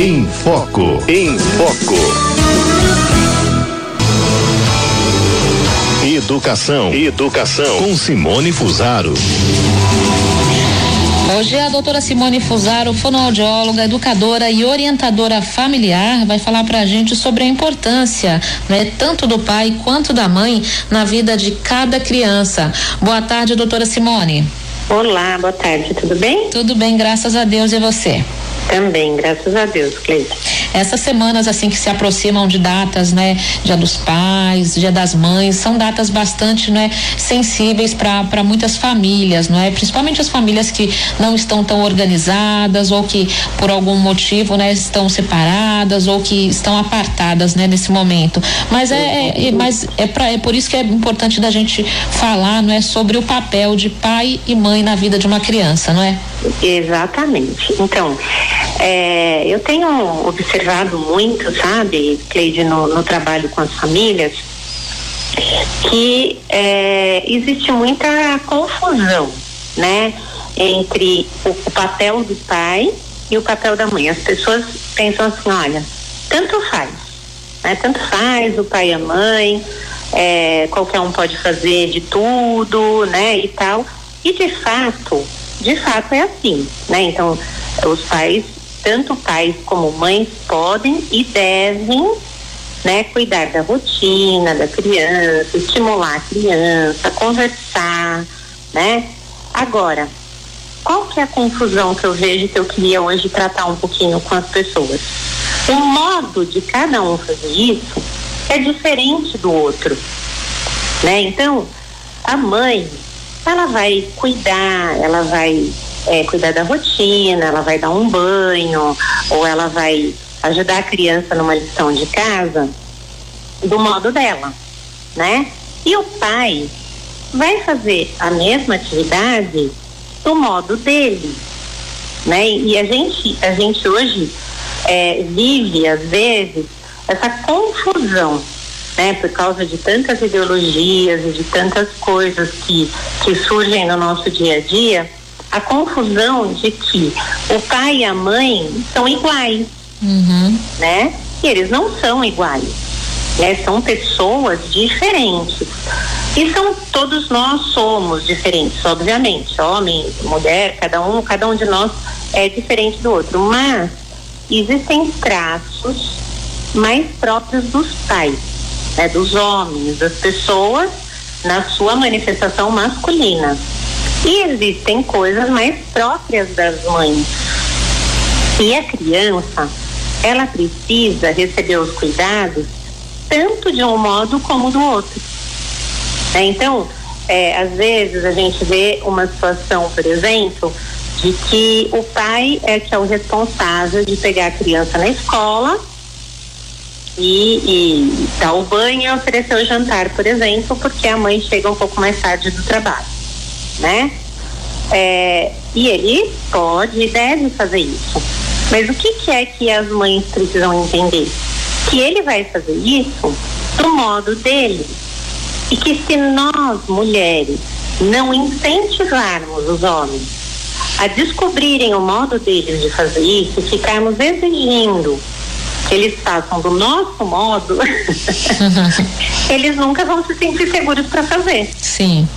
Em Foco. Em Foco. Educação. Educação. Com Simone Fusaro. Hoje a doutora Simone Fusaro, fonoaudióloga, educadora e orientadora familiar, vai falar pra gente sobre a importância, né, tanto do pai quanto da mãe na vida de cada criança. Boa tarde, doutora Simone. Olá, boa tarde, tudo bem? Tudo bem, graças a Deus e você? Também, graças a Deus, Cleide. Essas semanas assim que se aproximam de datas, né, Dia dos Pais, Dia das Mães, são datas bastante, né, sensíveis para muitas famílias, não é? Principalmente as famílias que não estão tão organizadas ou que por algum motivo, né, estão separadas ou que estão apartadas, né, nesse momento. Mas é, é, é mas é para é por isso que é importante da gente falar, não é, sobre o papel de pai e mãe na vida de uma criança, não é? Exatamente. Então, é, eu tenho observado muito, sabe, Cleide, no, no trabalho com as famílias, que é, existe muita confusão, né, entre o, o, papel do pai e o papel da mãe. As pessoas pensam assim, olha, tanto faz, né, tanto faz o pai e a mãe, é, qualquer um pode fazer de tudo, né, e tal. E de fato, de fato é assim, né? Então, os pais tanto pais como mães podem e devem né, cuidar da rotina da criança, estimular a criança, conversar, né? Agora, qual que é a confusão que eu vejo que eu queria hoje tratar um pouquinho com as pessoas? O modo de cada um fazer isso é diferente do outro, né? Então, a mãe, ela vai cuidar, ela vai é, cuidar da rotina, ela vai dar um banho, ou ela vai ajudar a criança numa lição de casa do modo dela, né? E o pai vai fazer a mesma atividade do modo dele, né? E a gente, a gente hoje é, vive às vezes essa confusão, né? Por causa de tantas ideologias e de tantas coisas que que surgem no nosso dia a dia a confusão de que o pai e a mãe são iguais, uhum. né? E eles não são iguais, né? São pessoas diferentes. E são todos nós somos diferentes, obviamente, homem, mulher, cada um, cada um de nós é diferente do outro, mas existem traços mais próprios dos pais, né, dos homens, das pessoas na sua manifestação masculina. E existem coisas mais próprias das mães. E a criança, ela precisa receber os cuidados tanto de um modo como do outro. É, então, é, às vezes a gente vê uma situação, por exemplo, de que o pai é que é o responsável de pegar a criança na escola e, e dar o banho e oferecer o jantar, por exemplo, porque a mãe chega um pouco mais tarde do trabalho né? É, e ele pode e deve fazer isso. Mas o que, que é que as mães precisam entender? Que ele vai fazer isso do modo dele. E que se nós, mulheres, não incentivarmos os homens a descobrirem o modo deles de fazer isso, ficarmos exigindo que eles façam do nosso modo, eles nunca vão se sentir seguros para fazer. Sim.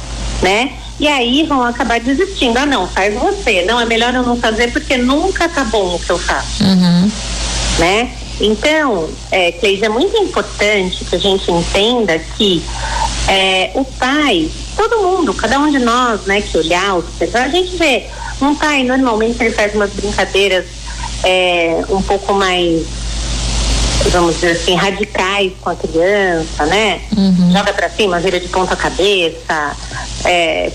Né? E aí vão acabar desistindo. Ah, não, faz você. Não, é melhor eu não fazer porque nunca tá bom o que eu faço. Uhum. Né? Então, é, Cleide, é muito importante que a gente entenda que é, o pai, todo mundo, cada um de nós, né, que olhar, observar, a gente vê um pai, normalmente ele faz umas brincadeiras é, um pouco mais vamos dizer assim, radicais com a criança, né? Uhum. Joga para cima, vira de ponta cabeça. É,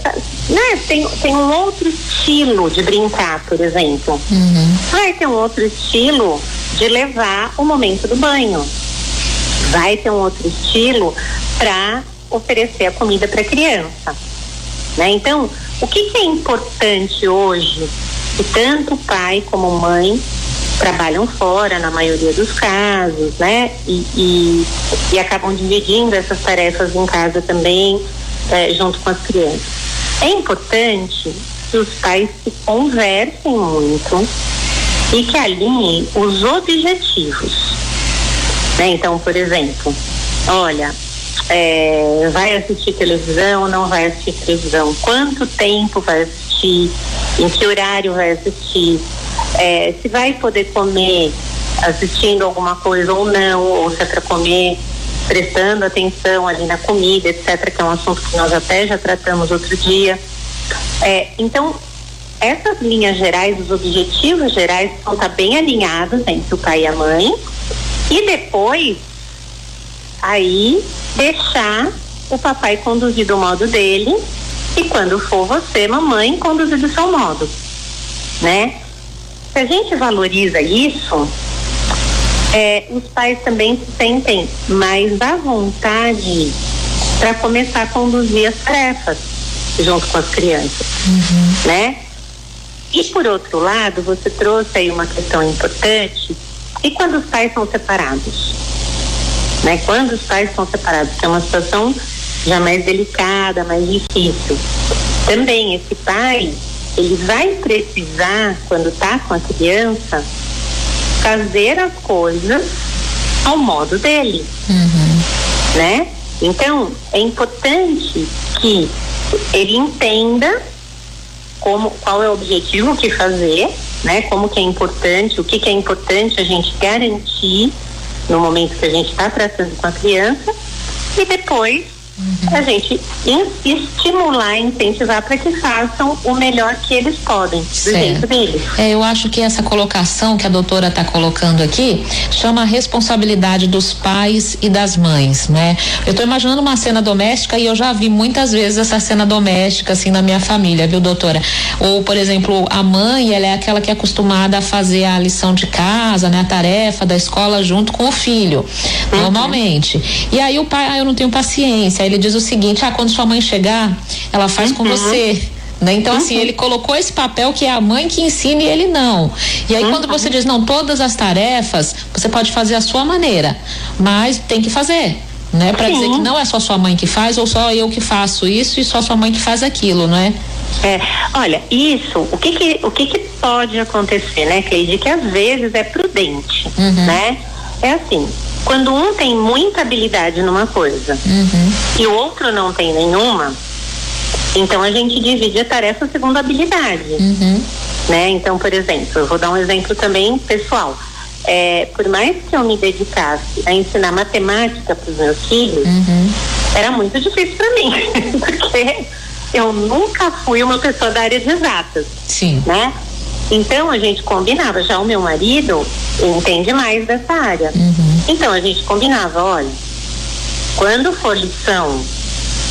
né? tem, tem um outro estilo de brincar, por exemplo. Uhum. Vai ter um outro estilo de levar o momento do banho. Vai ter um outro estilo para oferecer a comida para a criança. Né? Então, o que, que é importante hoje que tanto pai como mãe trabalham fora na maioria dos casos, né? E, e, e acabam dividindo essas tarefas em casa também, é, junto com as crianças. É importante que os pais se conversem muito e que alinhe os objetivos. Né? Então, por exemplo, olha, é, vai assistir televisão, não vai assistir televisão, quanto tempo vai assistir, em que horário vai assistir, é, se vai poder comer assistindo alguma coisa ou não, ou se é para comer prestando atenção ali na comida, etc., que é um assunto que nós até já tratamos outro dia. É, então, essas linhas gerais, os objetivos gerais, vão estar bem alinhados entre o pai e a mãe. E depois, aí, deixar o papai conduzir do modo dele e quando for você, mamãe, conduzir do seu modo, né? Se a gente valoriza isso, é, os pais também se sentem mais à vontade para começar a conduzir as tarefas junto com as crianças, uhum. né? E por outro lado, você trouxe aí uma questão importante. E quando os pais são separados? Né? Quando os pais são separados, que é uma situação já mais delicada, mais difícil. Também esse pai, ele vai precisar, quando está com a criança, fazer as coisas ao modo dele, uhum. né? Então é importante que ele entenda como qual é o objetivo que fazer, né? Como que é importante, o que, que é importante a gente garantir no momento que a gente está tratando com a criança e depois Uhum. A gente estimular, incentivar para que façam o melhor que eles podem, do certo. jeito deles. É, eu acho que essa colocação que a doutora está colocando aqui chama a responsabilidade dos pais e das mães, né? Eu estou imaginando uma cena doméstica e eu já vi muitas vezes essa cena doméstica assim na minha família, viu, doutora? Ou, por exemplo, a mãe, ela é aquela que é acostumada a fazer a lição de casa, né, a tarefa da escola junto com o filho, uhum. normalmente. E aí o pai, ah, eu não tenho paciência ele diz o seguinte: ah, quando sua mãe chegar, ela faz uhum. com você. Né? Então, assim, uhum. assim, ele colocou esse papel que é a mãe que ensina e ele não. E aí, uhum. quando você diz, não, todas as tarefas, você pode fazer a sua maneira, mas tem que fazer. Né? Para dizer que não é só sua mãe que faz ou só eu que faço isso e só sua mãe que faz aquilo, não é? É, olha, isso, o que que, o que que pode acontecer, né, Cleide? Que às vezes é prudente, uhum. né? É assim, quando um tem muita habilidade numa coisa uhum. e o outro não tem nenhuma, então a gente divide a tarefa segundo a habilidade. Uhum. Né? Então, por exemplo, eu vou dar um exemplo também pessoal. É, por mais que eu me dedicasse a ensinar matemática para os meus filhos, uhum. era muito difícil para mim, porque eu nunca fui uma pessoa da área de exatas. Sim. Né? Então a gente combinava, já o meu marido entende mais dessa área. Uhum. Então a gente combinava, olha, quando for lição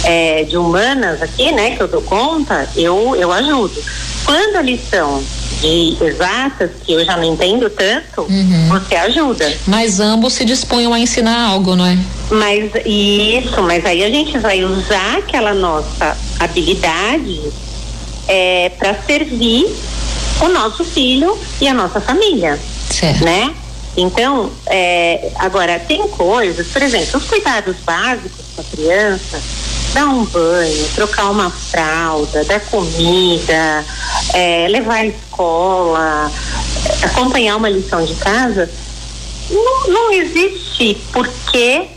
é, de humanas aqui, né, que eu dou conta, eu, eu ajudo. Quando a lição de exatas, que eu já não entendo tanto, uhum. você ajuda. Mas ambos se dispunham a ensinar algo, não é? Mas isso, mas aí a gente vai usar aquela nossa habilidade é, para servir o nosso filho e a nossa família, certo. né? Então, é, agora tem coisas, por exemplo, os cuidados básicos com a criança, dar um banho, trocar uma fralda, dar comida, é, levar à escola, acompanhar uma lição de casa, não, não existe porque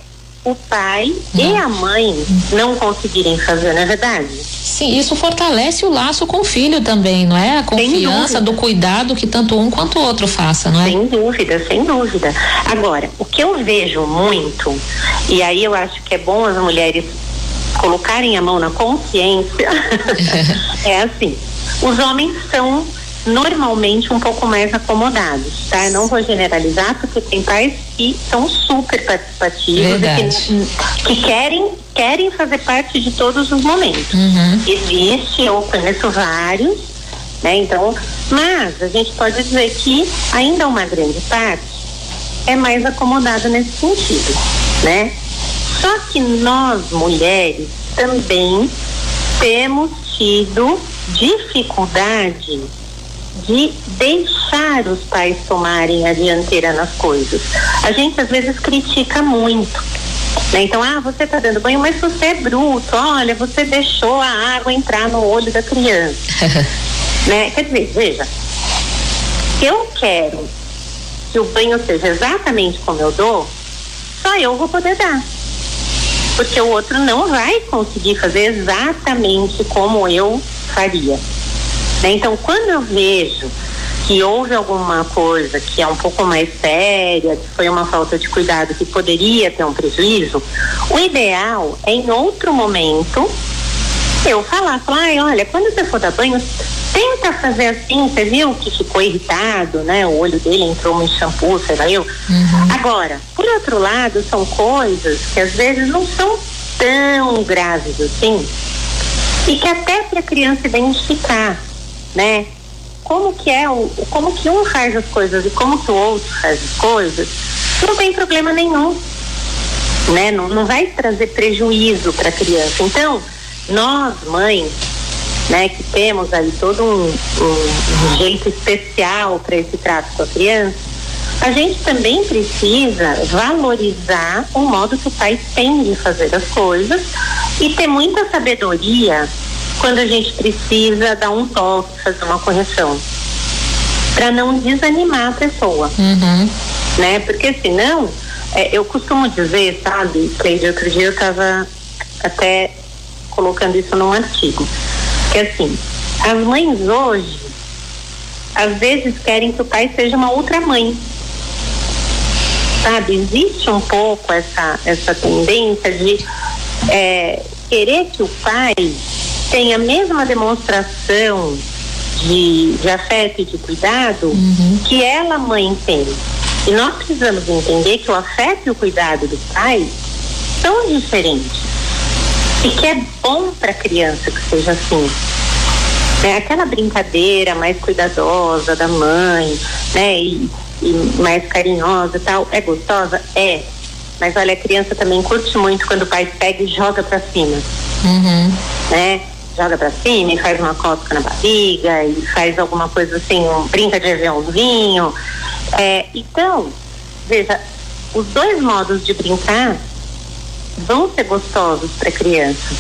o pai e a mãe não conseguirem fazer, não é verdade? Sim, isso fortalece o laço com o filho também, não é? A confiança do cuidado que tanto um quanto o outro faça, não é? Sem dúvida, sem dúvida. Agora, o que eu vejo muito, e aí eu acho que é bom as mulheres colocarem a mão na consciência, é assim, os homens são normalmente um pouco mais acomodados, tá? Eu não vou generalizar porque tem pais que são super participativos que, que, querem querem fazer parte de todos os momentos. Uhum. Existe, eu conheço vários, né? Então, mas a gente pode dizer que ainda uma grande parte é mais acomodada nesse sentido, né? Só que nós mulheres também temos tido dificuldade de deixar os pais tomarem a dianteira nas coisas. A gente às vezes critica muito. Né? Então, ah, você está dando banho, mas você é bruto, olha, você deixou a água entrar no olho da criança. né? Quer dizer, veja, Se eu quero que o banho seja exatamente como eu dou, só eu vou poder dar. Porque o outro não vai conseguir fazer exatamente como eu faria. Né? Então, quando eu vejo que houve alguma coisa que é um pouco mais séria, que foi uma falta de cuidado que poderia ter um prejuízo, o ideal é em outro momento eu falar, falar, olha, quando você for dar banho, tenta fazer assim, você viu que ficou irritado, né? O olho dele entrou em shampoo, sei lá eu. Uhum. Agora, por outro lado, são coisas que às vezes não são tão graves assim, e que até para a criança identificar, né? Como que é o, como que um faz as coisas e como que o outro faz as coisas, não tem problema nenhum, né? Não, não vai trazer prejuízo para a criança. Então, nós, mães, né, que temos aí todo um, um, um jeito especial para esse trato com a criança, a gente também precisa valorizar o modo que o pai tem de fazer as coisas e ter muita sabedoria quando a gente precisa dar um toque, fazer uma correção, para não desanimar a pessoa, uhum. né? Porque senão, é, eu costumo dizer, sabe, que de outro dia eu estava até colocando isso num artigo. Que assim, as mães hoje, às vezes querem que o pai seja uma outra mãe. Sabe, existe um pouco essa, essa tendência de é, querer que o pai tenha a mesma demonstração de, de afeto e de cuidado uhum. que ela, mãe, tem. E nós precisamos entender que o afeto e o cuidado do pai são diferentes e que é bom para a criança que seja assim. É aquela brincadeira mais cuidadosa da mãe, né? E, e mais carinhosa e tal, é gostosa? É. Mas olha, a criança também curte muito quando o pai pega e joga para cima. Uhum. Né? Joga para cima e faz uma cosca na barriga e faz alguma coisa assim, um, brinca de aviãozinho. É, então, veja, os dois modos de brincar vão ser gostosos para criança.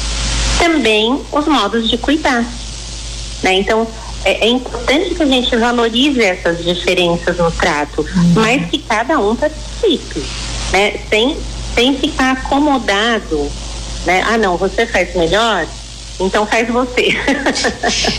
Também os modos de cuidar. Né? Então, é, é, importante que a gente valorize essas diferenças no trato, uhum. mas que cada um participe, né? Sem, sem ficar acomodado, né? Ah, não, você faz melhor, então faz você.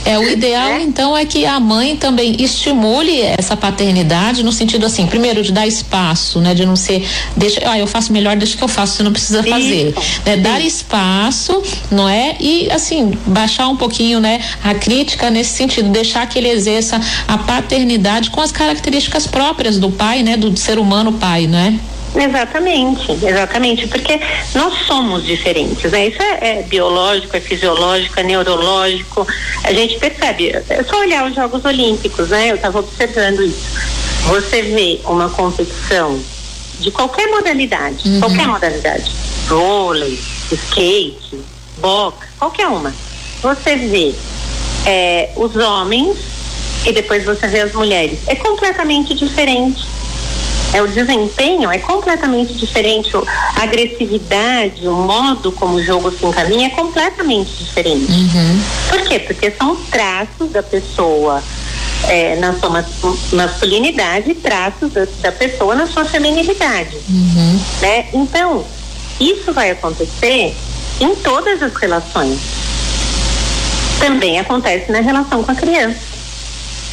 é o ideal é? então é que a mãe também estimule essa paternidade no sentido assim, primeiro de dar espaço, né, de não ser deixa, ah, eu faço melhor, deixa que eu faço, você não precisa fazer, né, dar espaço, não é? E assim, baixar um pouquinho, né, a crítica nesse sentido, deixar que ele exerça a paternidade com as características próprias do pai, né, do ser humano pai, né? Exatamente, exatamente, porque nós somos diferentes, né? Isso é, é, biológico, é fisiológico, é neurológico. A gente percebe, é só olhar os Jogos Olímpicos, né? Eu estava observando isso. Você vê uma competição de qualquer modalidade, uhum. qualquer modalidade, vôlei, skate, boxe, qualquer uma. Você vê é, os homens e depois você vê as mulheres. É completamente diferente é, o desempenho é completamente diferente, a agressividade, o modo como o jogo se encaminha é completamente diferente. Uhum. Por quê? Porque são traços da pessoa é, na sua masculinidade e traços da, da, pessoa na sua feminilidade. Uhum. Né? Então, isso vai acontecer em todas as relações. Também acontece na relação com a criança.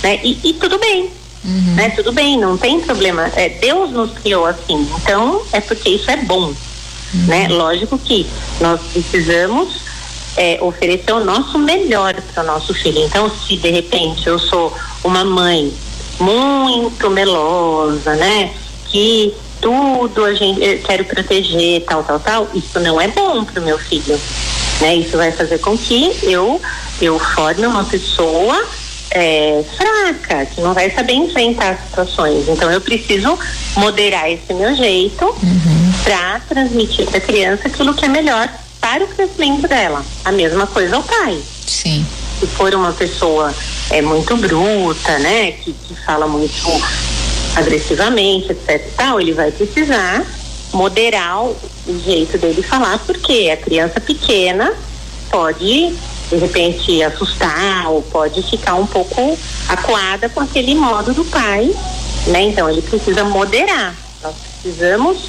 Né? E, e tudo bem, Uhum. Né? Tudo bem, não tem problema. É, Deus nos criou assim, então é porque isso é bom. Uhum. Né? Lógico que nós precisamos é, oferecer o nosso melhor para o nosso filho. Então, se de repente eu sou uma mãe muito melosa, né? Que tudo a gente eu quero proteger, tal, tal, tal, isso não é bom para o meu filho. Né? Isso vai fazer com que eu eu forme uma pessoa é, fraca, que não vai saber enfrentar as situações. Então eu preciso moderar esse meu jeito uhum. para transmitir para a criança aquilo que é melhor para o crescimento dela. A mesma coisa ao pai. Sim. Se for uma pessoa é muito bruta, né, que, que fala muito agressivamente, etc. Tal, ele vai precisar moderar o, o jeito dele falar, porque a criança pequena pode de repente assustar ou pode ficar um pouco acuada com aquele modo do pai, né? Então ele precisa moderar. Nós precisamos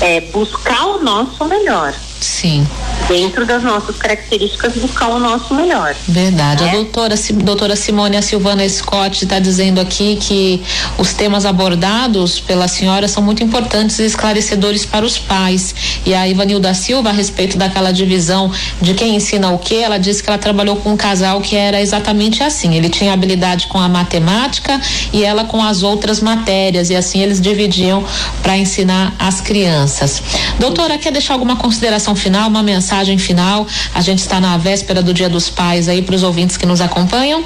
é, buscar o nosso melhor. Sim. Dentro das nossas características, buscar o nosso melhor. Verdade. Né? A doutora, doutora Simone a Silvana Scott está dizendo aqui que os temas abordados pela senhora são muito importantes e esclarecedores para os pais. E a Ivanilda Silva, a respeito daquela divisão de quem ensina o que, ela disse que ela trabalhou com um casal que era exatamente assim. Ele tinha habilidade com a matemática e ela com as outras matérias. E assim eles dividiam para ensinar as crianças. Doutora, quer deixar alguma consideração final, uma mensagem final? A gente está na véspera do Dia dos Pais aí para os ouvintes que nos acompanham.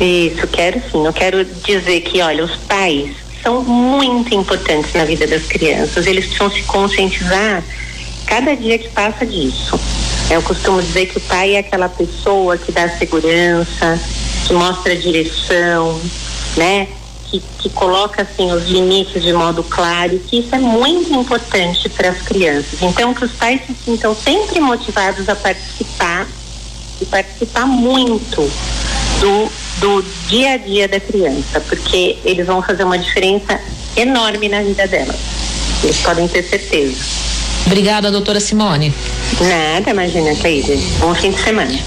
Isso, quero sim. Eu quero dizer que, olha, os pais são muito importantes na vida das crianças. Eles precisam se conscientizar cada dia que passa disso. Eu costumo dizer que o pai é aquela pessoa que dá segurança, que mostra direção, né? Que, que coloca assim os limites de modo claro, que isso é muito importante para as crianças. Então que os pais se sintam sempre motivados a participar e participar muito do, do dia a dia da criança, porque eles vão fazer uma diferença enorme na vida dela. Eles podem ter certeza. Obrigada, doutora Simone. Nada, imagina, Cleide. Bom fim de semana.